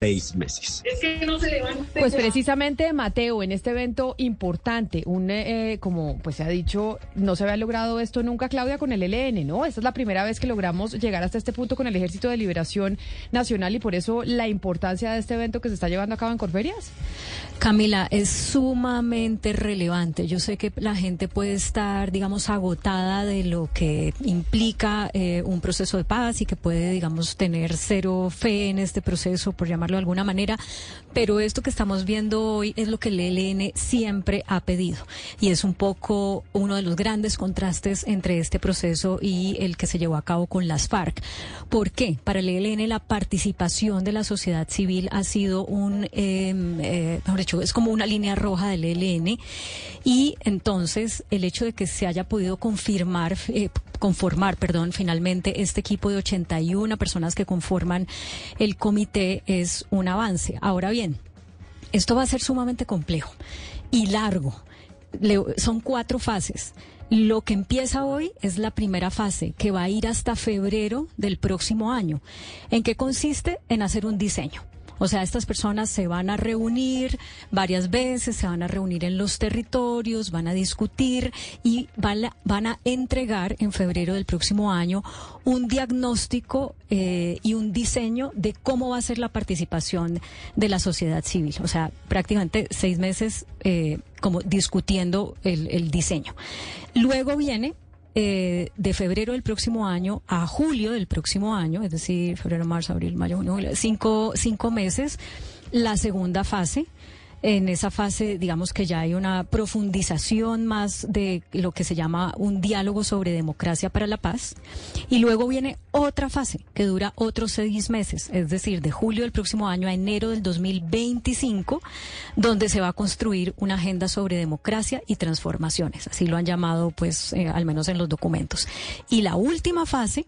seis meses. Pues precisamente, Mateo, en este evento importante, un eh, como pues se ha dicho, no se había logrado esto nunca, Claudia, con el ELN, ¿no? Esta es la primera vez que logramos llegar hasta este punto con el Ejército de Liberación Nacional y por eso la importancia de este evento que se está llevando a cabo en Corferias. Camila, es sumamente relevante. Yo sé que la gente puede estar, digamos, agotada de lo que implica eh, un proceso de paz y que puede, digamos, tener cero fe en este proceso, por llamar de alguna manera, pero esto que estamos viendo hoy es lo que el ELN siempre ha pedido y es un poco uno de los grandes contrastes entre este proceso y el que se llevó a cabo con las FARC. ¿Por qué? Para el ELN la participación de la sociedad civil ha sido un, em, eh, mejor dicho, es como una línea roja del ELN y entonces el hecho de que se haya podido confirmar, eh, conformar, perdón, finalmente este equipo de 81 personas que conforman el comité es un avance. Ahora bien, esto va a ser sumamente complejo y largo. son cuatro fases. Lo que empieza hoy es la primera fase, que va a ir hasta febrero del próximo año. ¿En qué consiste? En hacer un diseño. O sea, estas personas se van a reunir varias veces, se van a reunir en los territorios, van a discutir y van a, van a entregar en febrero del próximo año un diagnóstico eh, y un diseño de cómo va a ser la participación de la sociedad civil. O sea, prácticamente seis meses eh, como discutiendo el, el diseño. Luego viene eh, de febrero del próximo año a julio del próximo año, es decir, febrero, marzo, abril, mayo, junio, cinco, cinco meses, la segunda fase. En esa fase, digamos que ya hay una profundización más de lo que se llama un diálogo sobre democracia para la paz. Y luego viene otra fase que dura otros seis meses, es decir, de julio del próximo año a enero del 2025, donde se va a construir una agenda sobre democracia y transformaciones. Así lo han llamado, pues, eh, al menos en los documentos. Y la última fase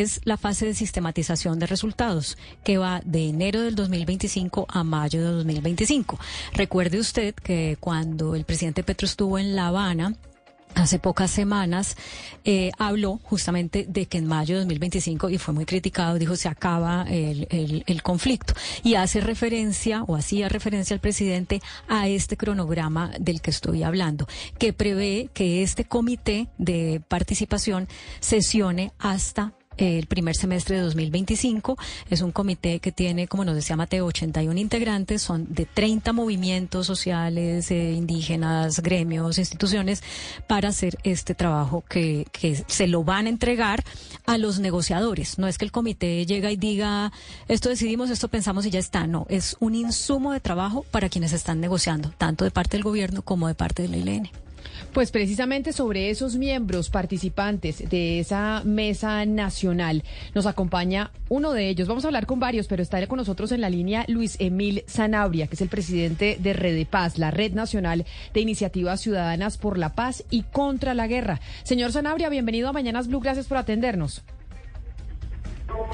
es la fase de sistematización de resultados, que va de enero del 2025 a mayo de 2025. Recuerde usted que cuando el presidente Petro estuvo en La Habana, hace pocas semanas eh, habló justamente de que en mayo de 2025, y fue muy criticado, dijo se acaba el, el, el, conflicto. Y hace referencia, o hacía referencia al presidente, a este cronograma del que estoy hablando, que prevé que este comité de participación sesione hasta el primer semestre de 2025. Es un comité que tiene, como nos decía Mateo, 81 integrantes, son de 30 movimientos sociales, eh, indígenas, gremios, instituciones, para hacer este trabajo que, que se lo van a entregar a los negociadores. No es que el comité llega y diga, esto decidimos, esto pensamos y ya está. No, es un insumo de trabajo para quienes están negociando, tanto de parte del gobierno como de parte del ELN. Pues precisamente sobre esos miembros participantes de esa mesa nacional nos acompaña uno de ellos. Vamos a hablar con varios, pero está con nosotros en la línea Luis Emil Zanabria, que es el presidente de Red Paz, la Red Nacional de Iniciativas Ciudadanas por la Paz y contra la Guerra. Señor Zanabria, bienvenido a Mañanas Blue. Gracias por atendernos.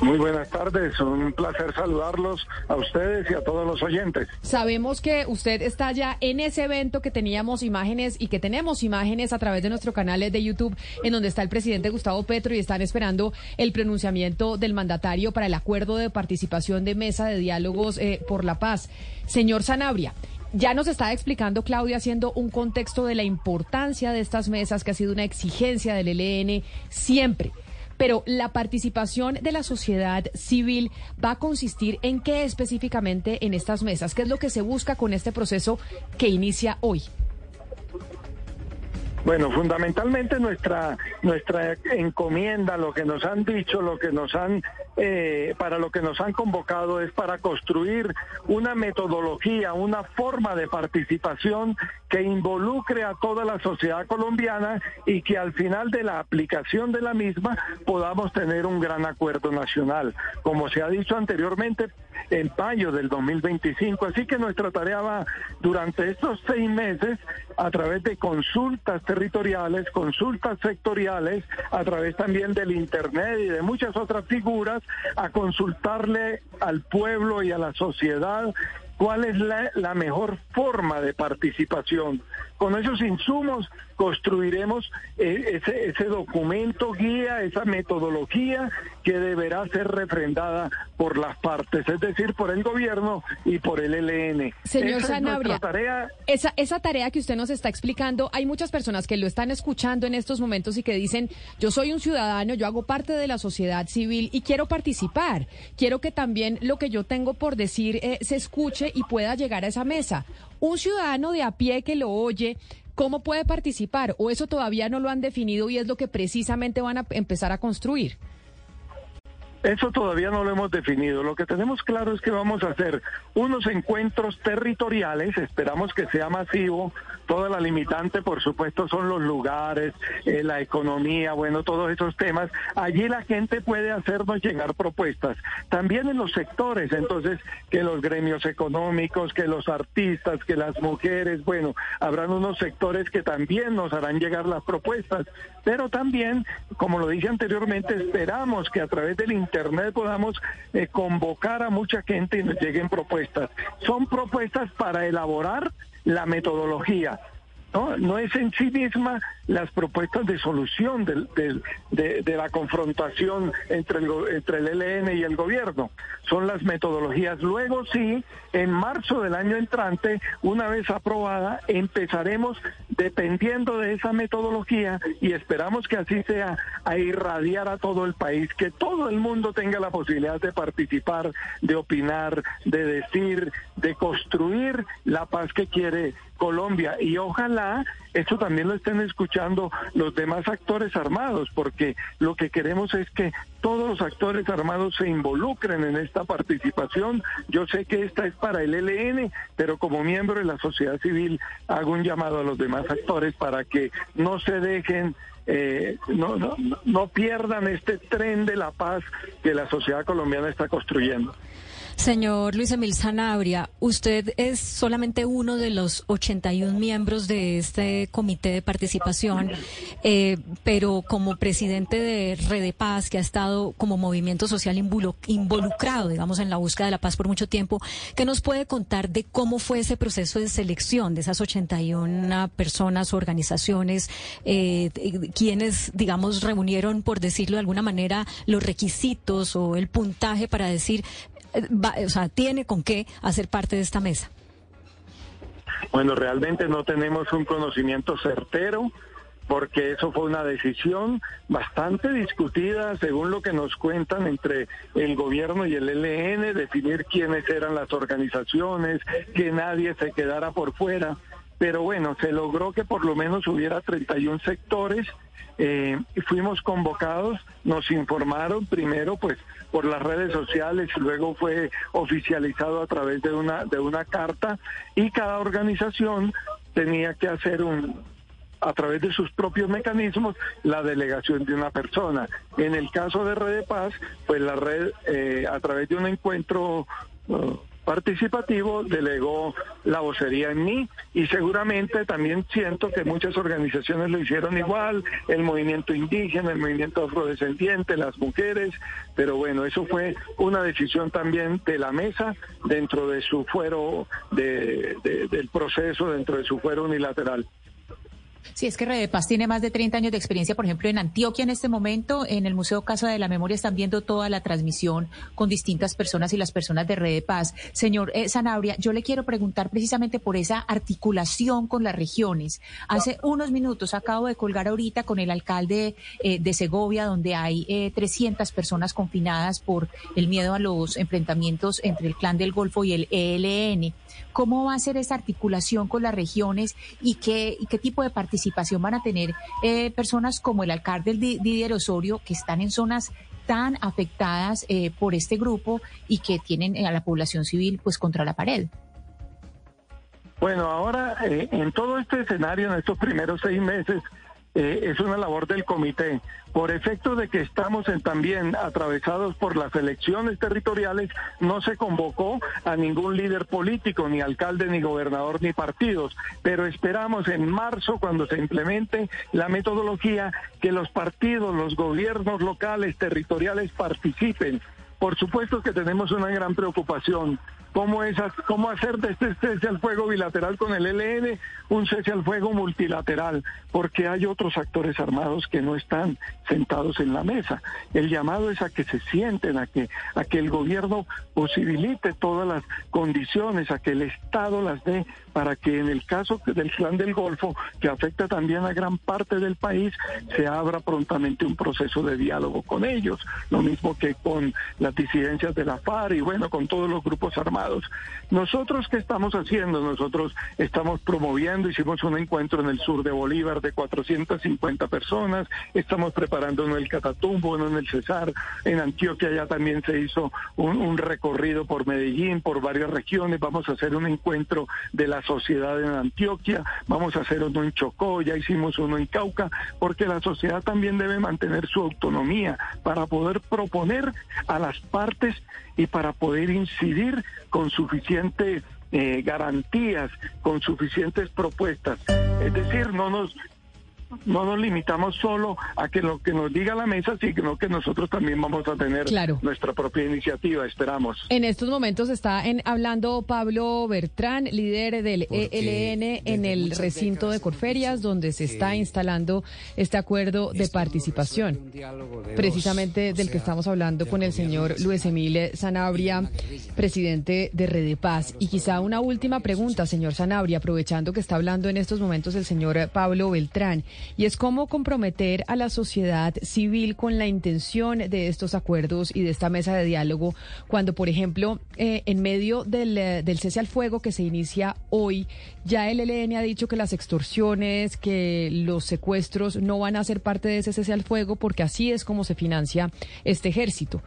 Muy buenas tardes, un placer saludarlos a ustedes y a todos los oyentes. Sabemos que usted está ya en ese evento que teníamos imágenes y que tenemos imágenes a través de nuestro canal de YouTube en donde está el presidente Gustavo Petro y están esperando el pronunciamiento del mandatario para el acuerdo de participación de mesa de diálogos eh, por la paz. Señor Sanabria, ya nos está explicando Claudia haciendo un contexto de la importancia de estas mesas que ha sido una exigencia del ELN siempre. Pero la participación de la sociedad civil va a consistir en qué específicamente en estas mesas, qué es lo que se busca con este proceso que inicia hoy. Bueno, fundamentalmente nuestra nuestra encomienda, lo que nos han dicho, lo que nos han eh, para lo que nos han convocado es para construir una metodología, una forma de participación que involucre a toda la sociedad colombiana y que al final de la aplicación de la misma podamos tener un gran acuerdo nacional. Como se ha dicho anteriormente, en mayo del 2025. Así que nuestra tarea va durante estos seis meses a través de consultas territoriales, consultas sectoriales, a través también del Internet y de muchas otras figuras, a consultarle al pueblo y a la sociedad cuál es la, mejor forma de participación. Con esos insumos construiremos eh, ese, ese documento guía, esa metodología que deberá ser refrendada por las partes, es decir, por el gobierno y por el ELN. Señor Sanabria, esa, esa tarea que usted nos está explicando, hay muchas personas que lo están escuchando en estos momentos y que dicen, yo soy un ciudadano, yo hago parte de la sociedad civil y quiero participar. Quiero que también lo que yo tengo por decir eh, se escuche y pueda llegar a esa mesa. Un ciudadano de a pie que lo oye, ¿cómo puede participar? ¿O eso todavía no lo han definido y es lo que precisamente van a empezar a construir? Eso todavía no lo hemos definido. Lo que tenemos claro es que vamos a hacer unos encuentros territoriales, esperamos que sea masivo. Toda la limitante, por supuesto, son los lugares, eh, la economía, bueno, todos esos temas. Allí la gente puede hacernos llegar propuestas. También en los sectores, entonces, que los gremios económicos, que los artistas, que las mujeres, bueno, habrán unos sectores que también nos harán llegar las propuestas. Pero también, como lo dije anteriormente, esperamos que a través del Internet podamos eh, convocar a mucha gente y nos lleguen propuestas. Son propuestas para elaborar la metodología. No, no es en sí misma las propuestas de solución de, de, la confrontación entre el, entre el ELN y el gobierno. Son las metodologías. Luego sí, en marzo del año entrante, una vez aprobada, empezaremos, dependiendo de esa metodología, y esperamos que así sea, a irradiar a todo el país, que todo el mundo tenga la posibilidad de participar, de opinar, de decir, de construir la paz que quiere Colombia. Y ojalá esto también lo estén escuchando los demás actores armados, porque lo que queremos es que todos los actores armados se involucren en esta participación. Yo sé que esta es para el ELN, pero como miembro de la sociedad civil hago un llamado a los demás actores para que no se dejen eh, no, no, no pierdan este tren de la paz que la sociedad colombiana está construyendo. Señor Luis Emil Sanabria, usted es solamente uno de los 81 miembros de este comité de participación, eh, pero como presidente de Red Paz, que ha estado como movimiento social involucrado, digamos, en la búsqueda de la paz por mucho tiempo, ¿qué nos puede contar de cómo fue ese proceso de selección de esas 81 personas, organizaciones, eh, quienes, digamos, reunieron, por decirlo de alguna manera, los requisitos o el puntaje para decir eh, o sea, tiene con qué hacer parte de esta mesa? Bueno, realmente no tenemos un conocimiento certero porque eso fue una decisión bastante discutida, según lo que nos cuentan, entre el gobierno y el LN, definir quiénes eran las organizaciones, que nadie se quedara por fuera. Pero bueno, se logró que por lo menos hubiera 31 sectores eh, fuimos convocados, nos informaron primero pues por las redes sociales, luego fue oficializado a través de una, de una carta y cada organización tenía que hacer un, a través de sus propios mecanismos la delegación de una persona. En el caso de Red de Paz, pues la red eh, a través de un encuentro uh, participativo delegó la vocería en mí y seguramente también siento que muchas organizaciones lo hicieron igual, el movimiento indígena, el movimiento afrodescendiente, las mujeres, pero bueno, eso fue una decisión también de la mesa dentro de su fuero de, del proceso, dentro de su fuero unilateral. Sí, es que Red Paz tiene más de 30 años de experiencia, por ejemplo, en Antioquia en este momento, en el Museo Casa de la Memoria están viendo toda la transmisión con distintas personas y las personas de Red Paz. Señor eh, Sanabria, yo le quiero preguntar precisamente por esa articulación con las regiones. Hace unos minutos acabo de colgar ahorita con el alcalde eh, de Segovia, donde hay eh, 300 personas confinadas por el miedo a los enfrentamientos entre el Clan del Golfo y el ELN. ¿Cómo va a ser esa articulación con las regiones y qué, y qué tipo de participación van a tener eh, personas como el alcalde Didier Osorio, que están en zonas tan afectadas eh, por este grupo y que tienen a la población civil pues contra la pared? Bueno, ahora eh, en todo este escenario, en estos primeros seis meses, eh, es una labor del comité. Por efecto de que estamos también atravesados por las elecciones territoriales, no se convocó a ningún líder político, ni alcalde, ni gobernador, ni partidos. Pero esperamos en marzo, cuando se implemente la metodología, que los partidos, los gobiernos locales, territoriales participen. Por supuesto que tenemos una gran preocupación cómo, es, cómo hacer de este cese al fuego bilateral con el ELN un cese al fuego multilateral, porque hay otros actores armados que no están sentados en la mesa. El llamado es a que se sienten, a que, a que el gobierno posibilite todas las condiciones, a que el Estado las dé para que en el caso del clan del Golfo, que afecta también a gran parte del país, se abra prontamente un proceso de diálogo con ellos, lo mismo que con las disidencias de la FARC y bueno, con todos los grupos armados. Nosotros, ¿qué estamos haciendo? Nosotros estamos promoviendo, hicimos un encuentro en el sur de Bolívar de 450 personas, estamos preparando en el Catatumbo, en el Cesar, en Antioquia ya también se hizo un recorrido por Medellín, por varias regiones, vamos a hacer un encuentro de la sociedad en Antioquia, vamos a hacer uno en Chocó, ya hicimos uno en Cauca, porque la sociedad también debe mantener su autonomía para poder proponer a las partes y para poder incidir con suficientes eh, garantías, con suficientes propuestas. Es decir, no nos no nos limitamos solo a que lo que nos diga la mesa, sino que nosotros también vamos a tener nuestra propia iniciativa, esperamos. En estos momentos está en, hablando Pablo Bertrán, líder del ELN en el recinto de Corferias, donde se está instalando este acuerdo de participación, precisamente del que estamos hablando con el señor Luis Emile Sanabria, presidente de Rede Paz. Y quizá una última pregunta, señor Sanabria, aprovechando que está hablando en estos momentos el señor Pablo Beltrán y es cómo comprometer a la sociedad civil con la intención de estos acuerdos y de esta mesa de diálogo, cuando, por ejemplo, eh, en medio del, eh, del cese al fuego que se inicia hoy, ya el ELN ha dicho que las extorsiones, que los secuestros no van a ser parte de ese cese al fuego, porque así es como se financia este ejército.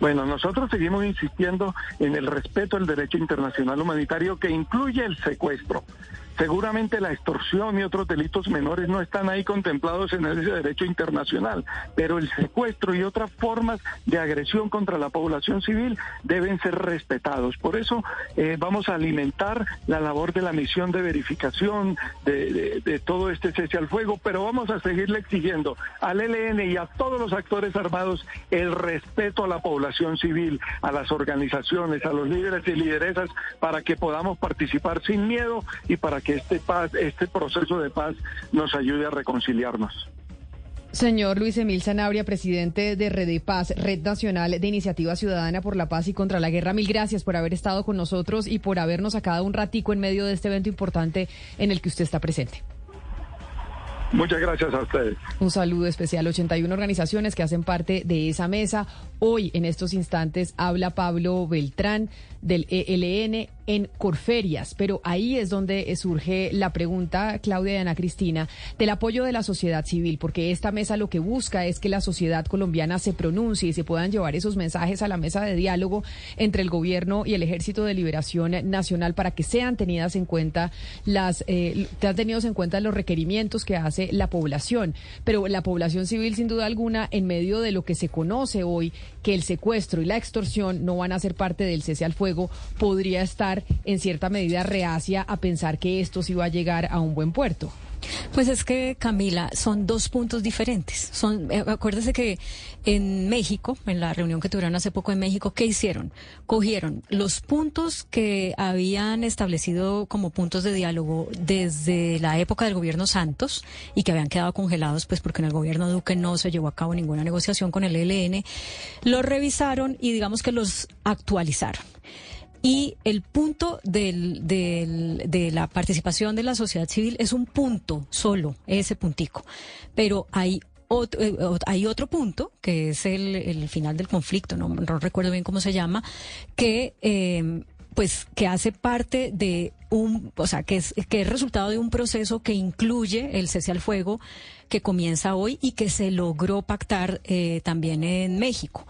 Bueno, nosotros seguimos insistiendo en el respeto al derecho internacional humanitario que incluye el secuestro. Seguramente la extorsión y otros delitos menores no están ahí contemplados en ese derecho internacional, pero el secuestro y otras formas de agresión contra la población civil deben ser respetados. Por eso eh, vamos a alimentar la labor de la misión de verificación de, todo este cese al fuego, pero vamos a seguirle exigiendo al ELN y a todos los actores armados el respeto a la población civil, a las organizaciones, a los líderes y lideresas, para que podamos participar sin miedo y para que que este, paz, este proceso de paz nos ayude a reconciliarnos. Señor Luis Emil Sanabria, presidente de Red Paz, Red Nacional de Iniciativa Ciudadana por la Paz y contra la Guerra, mil gracias por haber estado con nosotros y por habernos sacado un ratico en medio de este evento importante en el que usted está presente. Muchas gracias a ustedes. Un saludo especial. 81 organizaciones que hacen parte de esa mesa. Hoy, en estos instantes, habla Pablo Beltrán del ELN en Corferias, pero ahí es donde surge la pregunta, Claudia y Ana Cristina, del apoyo de la sociedad civil, porque esta mesa lo que busca es que la sociedad colombiana se pronuncie y se puedan llevar esos mensajes a la mesa de diálogo entre el gobierno y el Ejército de Liberación Nacional para que sean tenidas en cuenta las, eh, tenidos en cuenta los requerimientos que hace la población. Pero la población civil, sin duda alguna, en medio de lo que se conoce hoy, que el secuestro y la extorsión no van a ser parte del cese al fuego, podría estar en cierta medida reacia a pensar que esto sí va a llegar a un buen puerto. Pues es que, Camila, son dos puntos diferentes. Son, eh, acuérdese que en México, en la reunión que tuvieron hace poco en México, ¿qué hicieron? Cogieron los puntos que habían establecido como puntos de diálogo desde la época del gobierno Santos y que habían quedado congelados, pues porque en el gobierno Duque no se llevó a cabo ninguna negociación con el ELN, los revisaron y digamos que los actualizaron. Y el punto del, del, de la participación de la sociedad civil es un punto solo, ese puntico. Pero hay otro, eh, hay otro punto, que es el, el final del conflicto, no, no, recuerdo bien cómo se llama, que, eh, pues, que hace parte de un, o sea, que es, que es resultado de un proceso que incluye el cese al fuego que comienza hoy y que se logró pactar eh, también en México.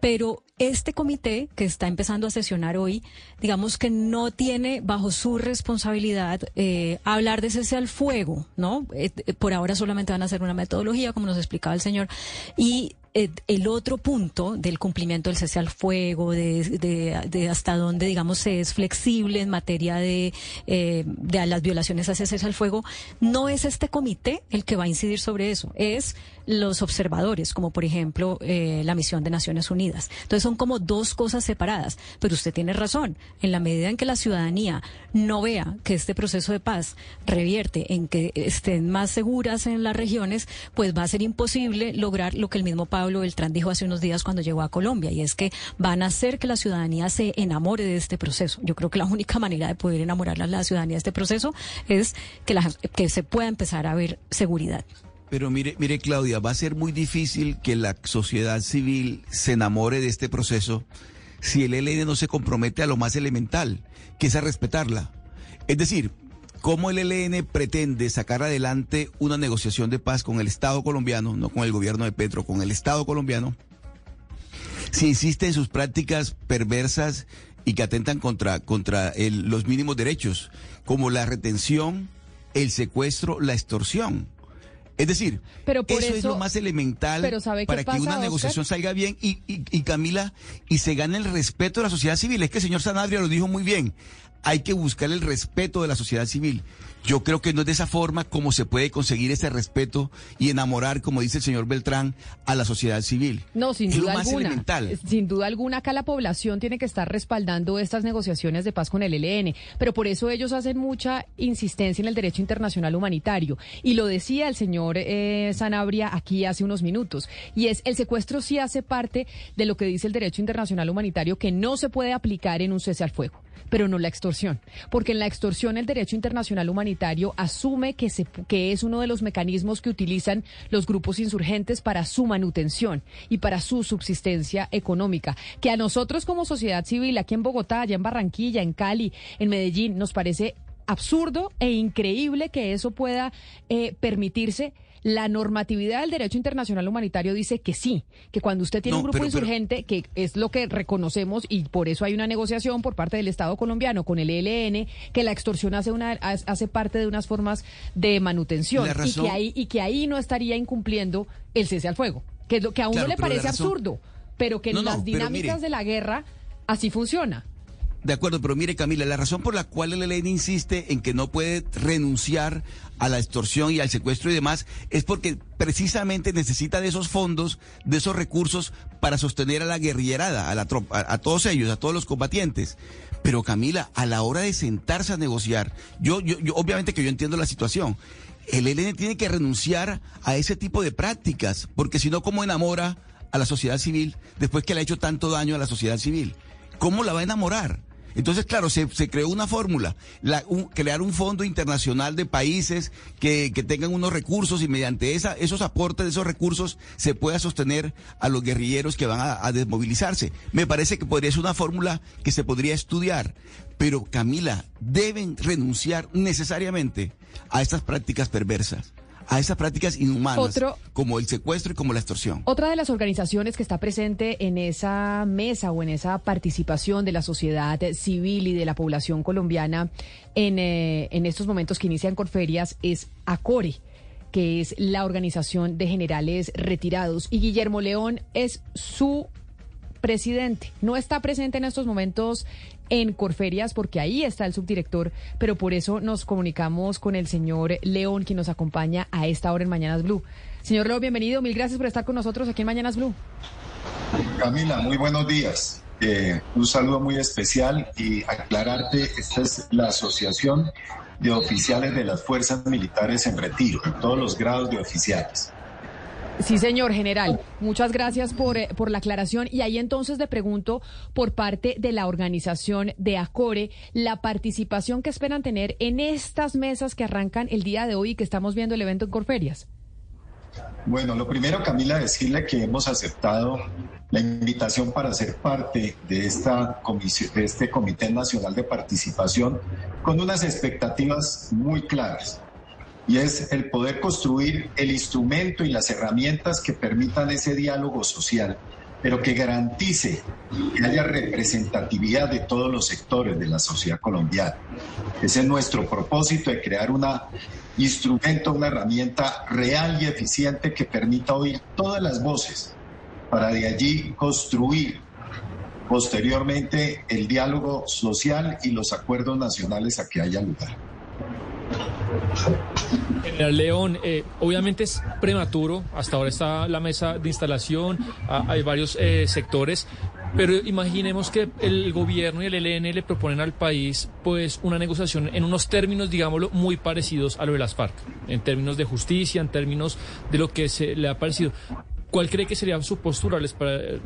Pero este comité que está empezando a sesionar hoy, digamos que no tiene bajo su responsabilidad eh, hablar de cese al fuego, ¿no? Eh, por ahora solamente van a hacer una metodología, como nos explicaba el señor, y eh, el otro punto del cumplimiento del cese al fuego, de, hasta dónde, digamos, es flexible en materia de, eh, de las violaciones a cese al fuego, no es este comité el que va a incidir sobre eso, es los observadores, como por ejemplo eh, la misión de Naciones Unidas. Entonces son como dos cosas separadas, pero usted tiene razón, en la medida en que la ciudadanía no vea que este proceso de paz revierte en que estén más seguras en las regiones, pues va a ser imposible lograr lo que el mismo Pablo Beltrán dijo hace unos días cuando llegó a Colombia, y es que van a hacer que la ciudadanía se enamore de este proceso. Yo creo que la única manera de poder enamorar a la ciudadanía de este proceso es que, la, que se pueda empezar a ver seguridad. Pero mire, mire Claudia, va a ser muy difícil que la sociedad civil se enamore de este proceso si el ELN no se compromete a lo más elemental, que es a respetarla. Es decir, ¿cómo el ELN pretende sacar adelante una negociación de paz con el Estado colombiano, no con el gobierno de Petro, con el Estado colombiano, si insiste en sus prácticas perversas y que atentan contra, contra los mínimos derechos, como la retención, el secuestro, la extorsión? Es decir, eso, es lo más elemental para que una negociación salga bien y, y, Camila, y se gane el respeto de la sociedad civil. Es que el señor Sanabria lo dijo muy bien. Hay que buscar el respeto de la sociedad civil. Yo creo que no es de esa forma como se puede conseguir ese respeto y enamorar, como dice el señor Beltrán, a la sociedad civil. No, sin duda alguna. Sin duda alguna, acá la población tiene que estar respaldando estas negociaciones de paz con el ELN, pero por eso ellos hacen mucha insistencia en el derecho internacional humanitario. Y lo decía el señor eh, Sanabria aquí hace unos minutos, y es el secuestro sí hace parte de lo que dice el derecho internacional humanitario que no se puede aplicar en un cese al fuego pero no la extorsión. Porque en la extorsión el derecho internacional humanitario asume que, se, que es uno de los mecanismos que utilizan los grupos insurgentes para su manutención y para su subsistencia económica. Que a nosotros como sociedad civil, aquí en Bogotá, allá en Barranquilla, en Cali, en Medellín, nos parece absurdo e increíble que eso pueda eh, permitirse la normatividad del derecho internacional humanitario dice que sí, que cuando usted tiene un grupo insurgente, que es lo que reconocemos y por eso hay una negociación por parte del Estado colombiano con el ELN, que la extorsión hace una hace parte de unas formas de manutención y que ahí y que ahí no estaría incumpliendo el cese al fuego, que es lo que a uno le parece absurdo, pero que en las dinámicas de la guerra así funciona. De acuerdo, pero mire Camila, la razón por la cual el ELN insiste en que no puede renunciar a la extorsión y al secuestro y demás es porque precisamente necesita de esos fondos, de esos recursos para sostener a la guerrillerada, a, la tropa, a, todos ellos, a todos los combatientes. Pero Camila, a la hora de sentarse a negociar, yo, yo, yo obviamente que yo entiendo la situación. El ELN tiene que renunciar a ese tipo de prácticas, porque si no, ¿cómo enamora a la sociedad civil después que le ha hecho tanto daño a la sociedad civil? ¿Cómo la va a enamorar? Entonces, claro, se, creó una fórmula, crear un fondo internacional de países que, tengan unos recursos y mediante esa, esos aportes de esos recursos se pueda sostener a los guerrilleros que van a, a desmovilizarse. Me parece que podría ser una fórmula que se podría estudiar. Pero, Camila, deben renunciar necesariamente a estas prácticas perversas a esas prácticas inhumanas como el secuestro y como la extorsión. Otra de las organizaciones que está presente en esa mesa o en esa participación de la sociedad civil y de la población colombiana en, eh, en estos momentos que inician Corferias es ACORE que es la organización de generales retirados. Y Guillermo León es su presidente. No está presente en estos momentos en Corferias, porque ahí está el subdirector, pero por eso nos comunicamos con el señor León, quien nos acompaña a esta hora en Mañanas Blue. Señor León, bienvenido, mil gracias por estar con nosotros aquí en Mañanas Blue. Camila, muy buenos días. Eh, un saludo muy especial y aclararte, esta es la Asociación de Oficiales de las Fuerzas Militares en Retiro, en todos los grados de oficiales. Sí, señor general. Muchas gracias por, eh, por la aclaración. Y ahí entonces le pregunto por parte de la organización de ACORE la participación que esperan tener en estas mesas que arrancan el día de hoy y que estamos viendo el evento en Corferias. Bueno, lo primero, Camila, decirle que hemos aceptado la invitación para ser parte de, esta comisión, de este Comité Nacional de Participación con unas expectativas muy claras y es el poder construir el instrumento y las herramientas que permitan ese diálogo social, pero que garantice que haya representatividad de todos los sectores de la sociedad colombiana. Ese es nuestro propósito de crear un instrumento, una herramienta real y eficiente que permita oír todas las voces para de allí construir posteriormente el diálogo social y los acuerdos nacionales a que haya lugar. General León, eh, obviamente es prematuro, hasta ahora está la mesa de instalación, ah, hay varios eh, sectores, pero imaginemos que el gobierno y el ELN le proponen al país pues una negociación en unos términos, digámoslo, muy parecidos a lo de las FARC, en términos de justicia, en términos de lo que se le ha parecido. ¿Cuál cree que sería su postura? ¿Les,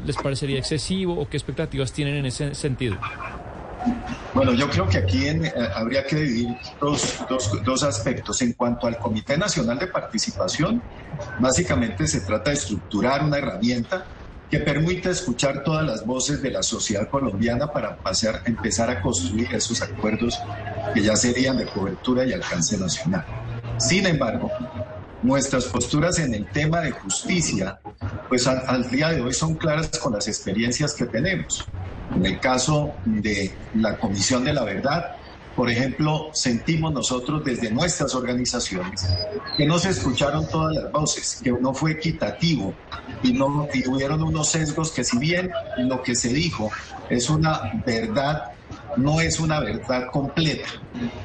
les parecería excesivo o qué expectativas tienen en ese sentido? Bueno, yo creo que aquí eh, habría que dividir dos, dos, aspectos. En cuanto al Comité Nacional de Participación, básicamente se trata de estructurar una herramienta que permita escuchar todas las voces de la sociedad colombiana para empezar a construir esos acuerdos que ya serían de cobertura y alcance nacional. Sin embargo, nuestras posturas en el tema de justicia, pues al día de hoy son claras con las experiencias que tenemos. En el caso de la Comisión de la Verdad, por ejemplo, sentimos nosotros desde nuestras organizaciones que no se escucharon todas las voces, que no fue equitativo y, no, y hubieron unos sesgos que si bien lo que se dijo es una verdad, no es una verdad completa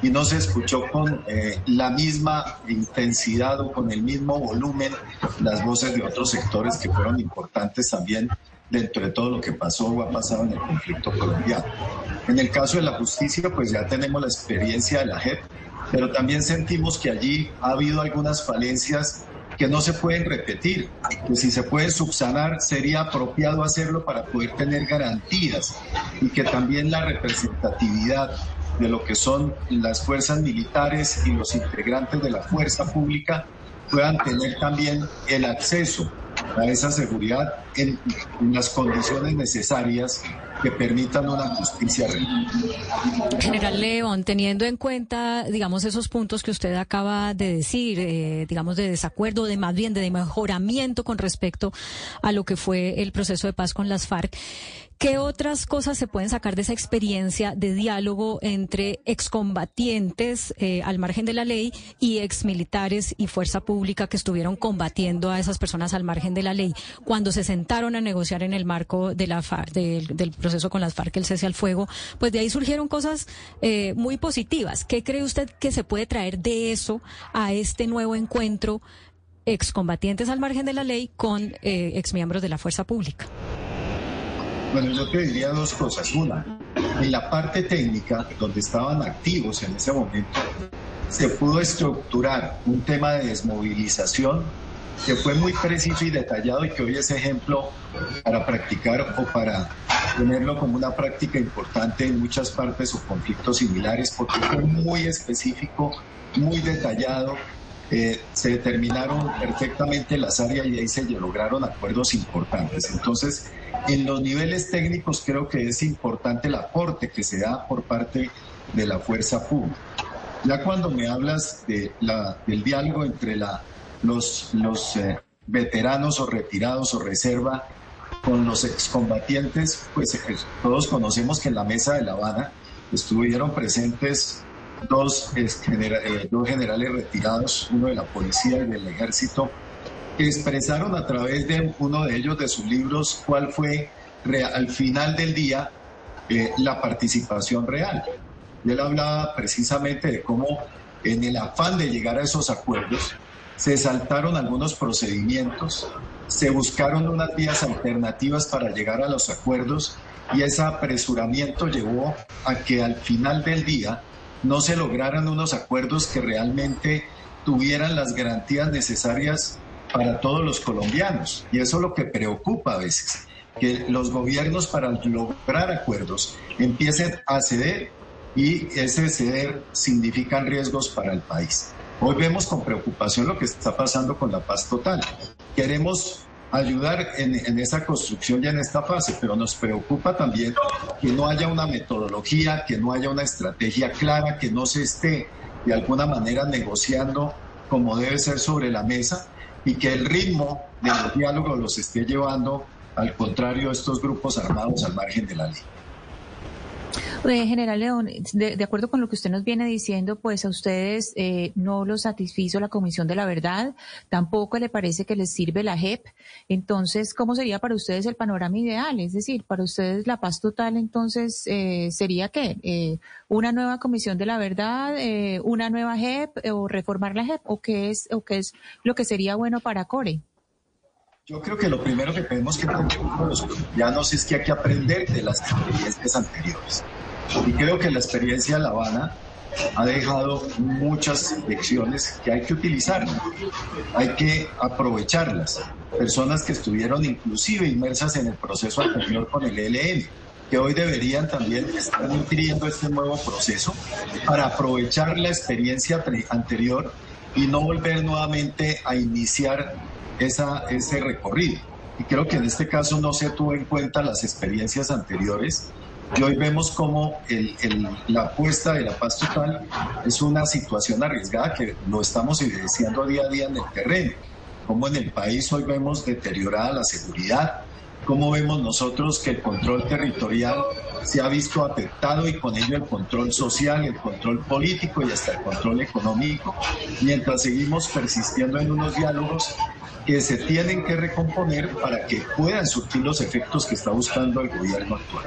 y no se escuchó con eh, la misma intensidad o con el mismo volumen las voces de otros sectores que fueron importantes también dentro de todo lo que pasó o ha pasado en el conflicto colombiano. En el caso de la justicia, pues ya tenemos la experiencia de la JEP, pero también sentimos que allí ha habido algunas falencias que no se pueden repetir, que si se puede subsanar sería apropiado hacerlo para poder tener garantías y que también la representatividad de lo que son las fuerzas militares y los integrantes de la fuerza pública puedan tener también el acceso a esa seguridad en, las condiciones necesarias que permitan una justicia real. General León, teniendo en cuenta, digamos, esos puntos que usted acaba de decir, eh, digamos, de desacuerdo, de más bien de mejoramiento con respecto a lo que fue el proceso de paz con las FARC, ¿Qué otras cosas se pueden sacar de esa experiencia de diálogo entre excombatientes eh, al margen de la ley y exmilitares y fuerza pública que estuvieron combatiendo a esas personas al margen de la ley cuando se sentaron a negociar en el marco de la del, proceso con las FARC, el cese al fuego? Pues de ahí surgieron cosas eh, muy positivas. ¿Qué cree usted que se puede traer de eso a este nuevo encuentro excombatientes al margen de la ley con eh, exmiembros de la fuerza pública? Bueno, yo te diría dos cosas. Una, en la parte técnica, donde estaban activos en ese momento, se pudo estructurar un tema de desmovilización que fue muy preciso y detallado y que hoy es ejemplo para practicar o para tenerlo como una práctica importante en muchas partes o conflictos similares, porque fue muy específico, muy detallado, eh, se determinaron perfectamente las áreas y ahí se lograron acuerdos importantes. Entonces, en los niveles técnicos creo que es importante el aporte que se da por parte de la fuerza pública. Ya cuando me hablas de la, del diálogo entre la, los, los eh, veteranos o retirados o reserva con los excombatientes, pues eh, todos conocemos que en la mesa de La Habana estuvieron presentes dos, eh, dos generales retirados, uno de la policía y del ejército, expresaron a través de uno de ellos, de sus libros, cuál fue al final del día eh, la participación real. Y él hablaba precisamente de cómo en el afán de llegar a esos acuerdos se saltaron algunos procedimientos, se buscaron unas vías alternativas para llegar a los acuerdos y ese apresuramiento llevó a que al final del día no se lograran unos acuerdos que realmente tuvieran las garantías necesarias para todos los colombianos. Y eso es lo que preocupa a veces, que los gobiernos para lograr acuerdos empiecen a ceder y ese ceder significa riesgos para el país. Hoy vemos con preocupación lo que está pasando con la paz total. Queremos ayudar en, en, esa construcción y en esta fase, pero nos preocupa también que no haya una metodología, que no haya una estrategia clara, que no se esté de alguna manera negociando como debe ser sobre la mesa y que el ritmo de los diálogos los esté llevando al contrario a estos grupos armados al margen de la ley. Eh, General León, de, acuerdo con lo que usted nos viene diciendo, pues a ustedes eh, no los satisfizo la Comisión de la Verdad, tampoco le parece que les sirve la JEP. Entonces, ¿cómo sería para ustedes el panorama ideal? Es decir, para ustedes la paz total, entonces, eh, ¿sería qué? Eh, ¿Una nueva Comisión de la Verdad, eh, una nueva JEP o reformar la JEP? ¿O qué es, o qué es lo que sería bueno para Core? Yo creo que lo primero que tenemos que aprender los colombianos es que hay que aprender de las experiencias anteriores. Y creo que la experiencia de La Habana ha dejado muchas lecciones que hay que utilizar, hay que aprovecharlas. Personas que estuvieron inclusive inmersas en el proceso anterior con el ELN, que hoy deberían también estar nutriendo este nuevo proceso para aprovechar la experiencia anterior y no volver nuevamente a iniciar esa, ese recorrido. Y creo que en este caso no se tuvo en cuenta las experiencias anteriores y hoy vemos como el, la apuesta de la paz total es una situación arriesgada que lo estamos evidenciando día a día en el terreno. Como en el país hoy vemos deteriorada la seguridad, como vemos nosotros que el control territorial se ha visto afectado y con ello el control social, el control político y hasta el control económico, mientras seguimos persistiendo en unos diálogos que se tienen que recomponer para que puedan surtir los efectos que está buscando el gobierno actual.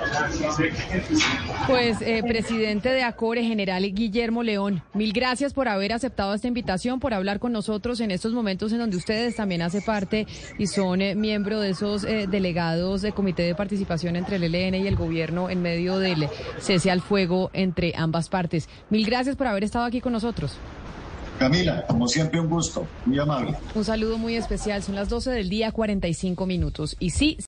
Pues, eh, presidente de ACORE, general Guillermo León, mil gracias por haber aceptado esta invitación, por hablar con nosotros en estos momentos en donde ustedes también hace parte y son eh, miembro de esos eh, delegados de comité de participación entre el ELN y el gobierno en medio del cese al fuego entre ambas partes. Mil gracias por haber estado aquí con nosotros. Camila, como siempre, un gusto, muy amable. Un saludo muy especial. Son las 12 del día, 45 minutos. Y sí,